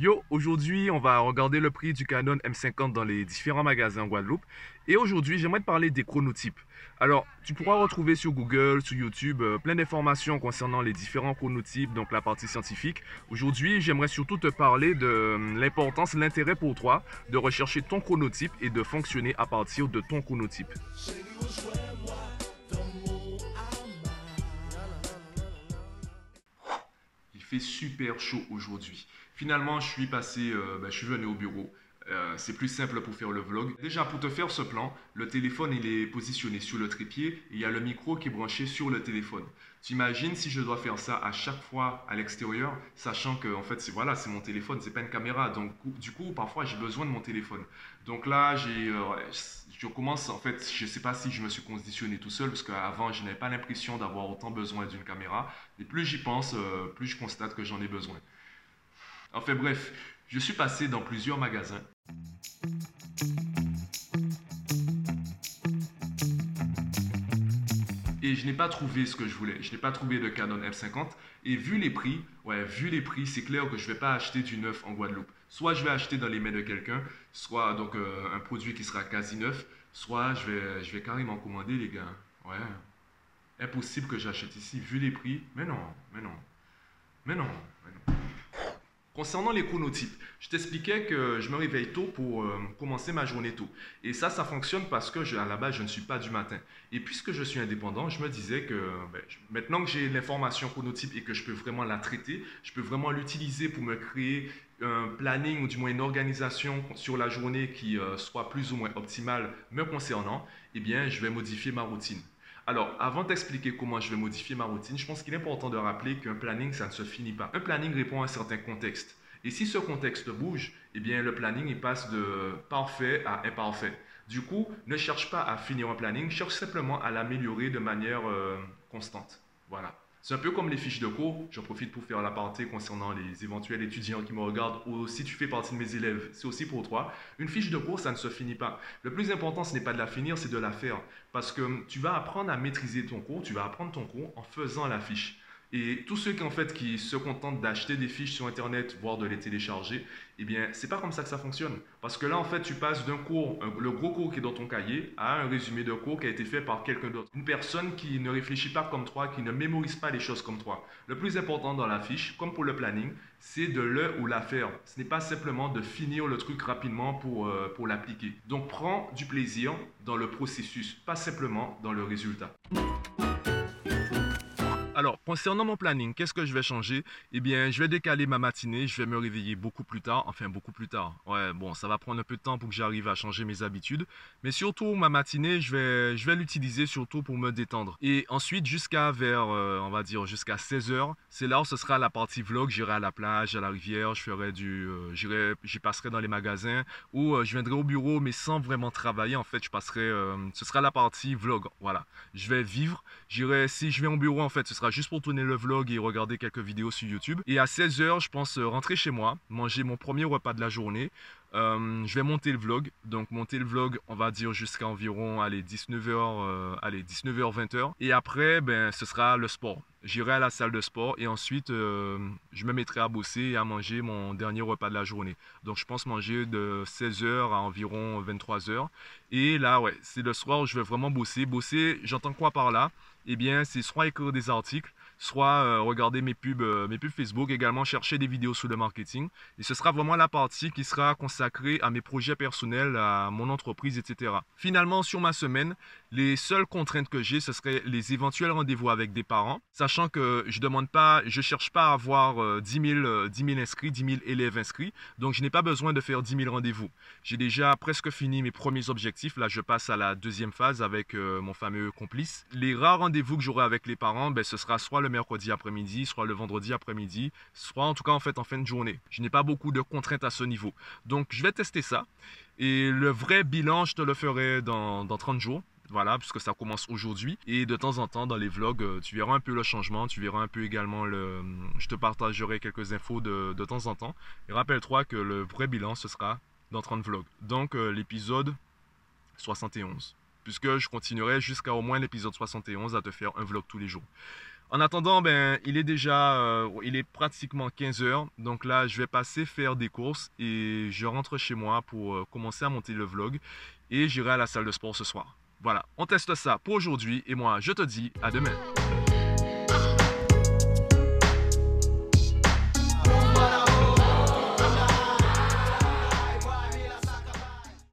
Yo, aujourd'hui, on va regarder le prix du Canon M50 dans les différents magasins en Guadeloupe. Et aujourd'hui, j'aimerais te parler des chronotypes. Alors, tu pourras retrouver sur Google, sur YouTube, euh, plein d'informations concernant les différents chronotypes, donc la partie scientifique. Aujourd'hui, j'aimerais surtout te parler de euh, l'importance, l'intérêt pour toi de rechercher ton chronotype et de fonctionner à partir de ton chronotype. Super chaud aujourd'hui. Finalement, je suis passé, euh, ben, je suis venu au bureau. Euh, c'est plus simple pour faire le vlog. Déjà, pour te faire ce plan, le téléphone il est positionné sur le trépied et il y a le micro qui est branché sur le téléphone. Tu imagines si je dois faire ça à chaque fois à l'extérieur, sachant que en fait c'est voilà c'est mon téléphone, c'est pas une caméra, donc du coup parfois j'ai besoin de mon téléphone. Donc là euh, je commence en fait, je sais pas si je me suis conditionné tout seul parce qu'avant je n'avais pas l'impression d'avoir autant besoin d'une caméra, mais plus j'y pense, plus je constate que j'en ai besoin. Enfin bref, je suis passé dans plusieurs magasins. Et je n'ai pas trouvé ce que je voulais. Je n'ai pas trouvé de Canon F50. Et vu les prix, ouais, vu les prix, c'est clair que je ne vais pas acheter du neuf en Guadeloupe. Soit je vais acheter dans les mains de quelqu'un, soit donc euh, un produit qui sera quasi neuf, soit je vais, je vais carrément commander les gars. Ouais. Impossible que j'achète ici, vu les prix. Mais non, mais non. Mais non, mais non. Concernant les chronotypes, je t'expliquais que je me réveille tôt pour euh, commencer ma journée tôt. Et ça, ça fonctionne parce que à la base, je ne suis pas du matin. Et puisque je suis indépendant, je me disais que ben, maintenant que j'ai l'information chronotype et que je peux vraiment la traiter, je peux vraiment l'utiliser pour me créer un planning ou du moins une organisation sur la journée qui euh, soit plus ou moins optimale me concernant, eh bien, je vais modifier ma routine. Alors, avant d'expliquer comment je vais modifier ma routine, je pense qu'il est important de rappeler qu'un planning, ça ne se finit pas. Un planning répond à un certain contexte. Et si ce contexte bouge, eh bien, le planning, passe de parfait à imparfait. Du coup, ne cherche pas à finir un planning, cherche simplement à l'améliorer de manière euh, constante. Voilà. C'est un peu comme les fiches de cours. J'en profite pour faire l'aparté concernant les éventuels étudiants qui me regardent ou si tu fais partie de mes élèves, c'est aussi pour toi. Une fiche de cours, ça ne se finit pas. Le plus important, ce n'est pas de la finir, c'est de la faire. Parce que tu vas apprendre à maîtriser ton cours, tu vas apprendre ton cours en faisant la fiche. Et tous ceux qui, fait, qui se contentent d'acheter des fiches sur Internet, voire de les télécharger, eh bien, c'est pas comme ça que ça fonctionne. Parce que là, en fait, tu passes d'un cours, le gros cours qui est dans ton cahier, à un résumé de cours qui a été fait par quelqu'un d'autre. Une personne qui ne réfléchit pas comme toi, qui ne mémorise pas les choses comme toi. Le plus important dans la fiche, comme pour le planning, c'est de le ou la faire. Ce n'est pas simplement de finir le truc rapidement pour, euh, pour l'appliquer. Donc, prends du plaisir dans le processus, pas simplement dans le résultat. Alors, concernant mon planning, qu'est-ce que je vais changer? Eh bien, je vais décaler ma matinée, je vais me réveiller beaucoup plus tard, enfin beaucoup plus tard. Ouais, bon, ça va prendre un peu de temps pour que j'arrive à changer mes habitudes, mais surtout ma matinée, je vais, je vais l'utiliser surtout pour me détendre. Et ensuite, jusqu'à vers, euh, on va dire, jusqu'à 16h, c'est là où ce sera la partie vlog, j'irai à la plage, à la rivière, je ferai du, euh, j'irai, j'y passerai dans les magasins, ou euh, je viendrai au bureau, mais sans vraiment travailler, en fait, je passerai, ce sera la partie vlog, voilà. Je vais vivre, j'irai, si je viens au bureau, en fait, ce sera juste pour tourner le vlog et regarder quelques vidéos sur YouTube. Et à 16h, je pense euh, rentrer chez moi, manger mon premier repas de la journée. Euh, je vais monter le vlog. Donc monter le vlog, on va dire jusqu'à environ allez, 19h, euh, allez, 19h, 20h. Et après, ben, ce sera le sport. J'irai à la salle de sport et ensuite, je me mettrai à bosser et à manger mon dernier repas de la journée. Donc je pense manger de 16h à environ 23h. Et là, ouais, c'est le soir où je vais vraiment bosser. Bosser, j'entends quoi par là? Eh bien, c'est soit écrire des articles, soit euh, regarder mes pubs, euh, mes pubs Facebook, également chercher des vidéos sur le marketing. Et ce sera vraiment la partie qui sera consacrée à mes projets personnels, à mon entreprise, etc. Finalement, sur ma semaine, les seules contraintes que j'ai, ce seraient les éventuels rendez-vous avec des parents, sachant que je demande pas, je cherche pas à avoir 10 000, 10 000 inscrits, 10 000 élèves inscrits, donc je n'ai pas besoin de faire 10 000 rendez-vous. J'ai déjà presque fini mes premiers objectifs. Là, je passe à la deuxième phase avec euh, mon fameux complice. Les rares rendez-vous que j'aurai avec les parents, ben, ce sera soit mercredi après-midi, soit le vendredi après-midi, soit en tout cas en fait en fin de journée. Je n'ai pas beaucoup de contraintes à ce niveau. Donc je vais tester ça. Et le vrai bilan, je te le ferai dans, dans 30 jours. Voilà, puisque ça commence aujourd'hui. Et de temps en temps, dans les vlogs, euh, tu verras un peu le changement. Tu verras un peu également le. Je te partagerai quelques infos de, de temps en temps. Et rappelle-toi que le vrai bilan, ce sera dans 30 vlogs. Donc, euh, l'épisode 71 puisque je continuerai jusqu'à au moins l'épisode 71 à te faire un vlog tous les jours. En attendant, ben, il est déjà, euh, il est pratiquement 15 heures. Donc là, je vais passer faire des courses et je rentre chez moi pour euh, commencer à monter le vlog et j'irai à la salle de sport ce soir. Voilà, on teste ça pour aujourd'hui et moi, je te dis à demain.